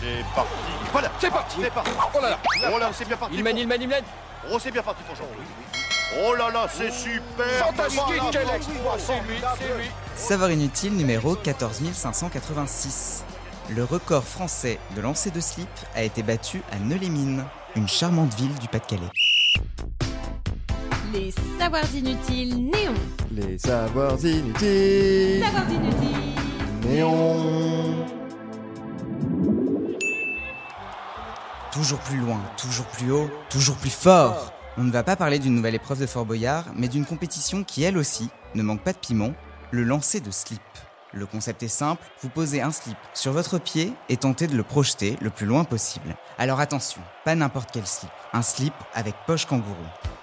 C'est parti. Voilà, C'est parti c'est parti. Oh là là Oh là, c'est bien parti. Il mène, il mène, il mène Oh, c'est bien parti pour Jean. Oh là là, c'est super. Fantastique, quel exploit C'est lui, c'est lui Savoir inutile numéro 14586. Le record français de lancer de slip a été battu à Neulémine, une charmante ville du Pas-de-Calais. Les savoirs inutiles néons. Les savoirs inutiles. Savoirs inutiles. Néon. Toujours plus loin, toujours plus haut, toujours plus fort. On ne va pas parler d'une nouvelle épreuve de Fort Boyard, mais d'une compétition qui, elle aussi, ne manque pas de piment, le lancer de slip. Le concept est simple, vous posez un slip sur votre pied et tentez de le projeter le plus loin possible. Alors attention, pas n'importe quel slip, un slip avec poche kangourou.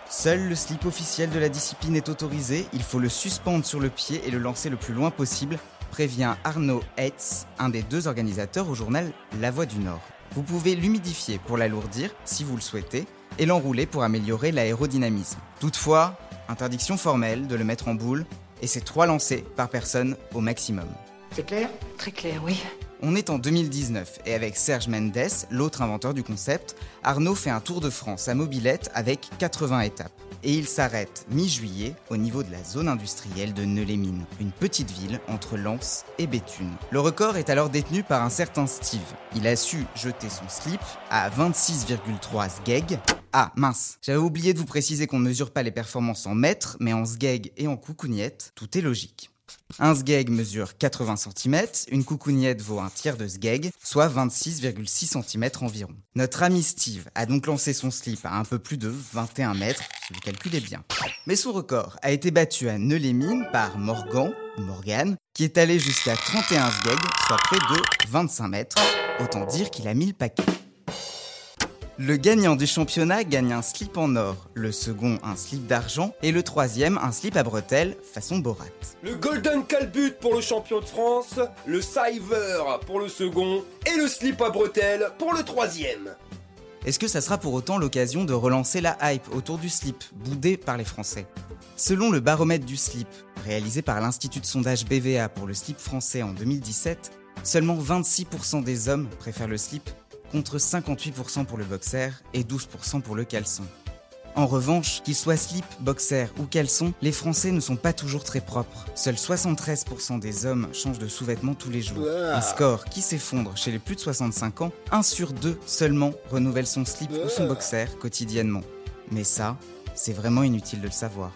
Seul le slip officiel de la discipline est autorisé, il faut le suspendre sur le pied et le lancer le plus loin possible, prévient Arnaud Hetz, un des deux organisateurs au journal La Voix du Nord. Vous pouvez l'humidifier pour l'alourdir si vous le souhaitez et l'enrouler pour améliorer l'aérodynamisme. Toutefois, interdiction formelle de le mettre en boule et c'est trois lancers par personne au maximum. C'est clair? Très clair, oui. On est en 2019 et avec Serge Mendes, l'autre inventeur du concept, Arnaud fait un tour de France à mobilette avec 80 étapes. Et il s'arrête mi-juillet au niveau de la zone industrielle de Neulémine, une petite ville entre Lens et Béthune. Le record est alors détenu par un certain Steve. Il a su jeter son slip à 26,3 sgeg. Ah mince, j'avais oublié de vous préciser qu'on ne mesure pas les performances en mètres, mais en sgeg et en coucougnette, tout est logique. Un sgeg mesure 80 cm, une coucougnette vaut un tiers de sgeg, soit 26,6 cm environ. Notre ami Steve a donc lancé son slip à un peu plus de 21 mètres, si vous calculez bien. Mais son record a été battu à Neulémine par Morgan, ou Morgan, qui est allé jusqu'à 31 sgeg, soit près de 25 mètres. Autant dire qu'il a mis le paquet. Le gagnant du championnat gagne un slip en or, le second un slip d'argent et le troisième un slip à bretelles façon Borat. Le Golden Calbut pour le champion de France, le Siver pour le second et le slip à bretelles pour le troisième. Est-ce que ça sera pour autant l'occasion de relancer la hype autour du slip, boudé par les Français? Selon le baromètre du slip, réalisé par l'Institut de sondage BVA pour le slip français en 2017, seulement 26% des hommes préfèrent le slip contre 58% pour le boxer et 12% pour le caleçon. En revanche, qu'il soit slip, boxer ou caleçon, les Français ne sont pas toujours très propres. Seuls 73% des hommes changent de sous-vêtements tous les jours. Un score qui s'effondre chez les plus de 65 ans, 1 sur 2 seulement renouvelle son slip ou son boxer quotidiennement. Mais ça, c'est vraiment inutile de le savoir.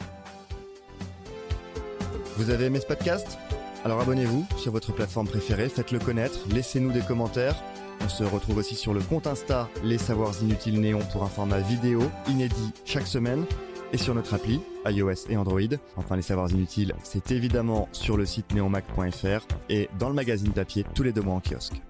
Vous avez aimé ce podcast? Alors abonnez-vous sur votre plateforme préférée, faites-le connaître, laissez-nous des commentaires. On se retrouve aussi sur le compte Insta Les Savoirs Inutiles Néon pour un format vidéo inédit chaque semaine et sur notre appli iOS et Android. Enfin, Les Savoirs Inutiles, c'est évidemment sur le site neonmac.fr et dans le magazine papier tous les deux mois en kiosque.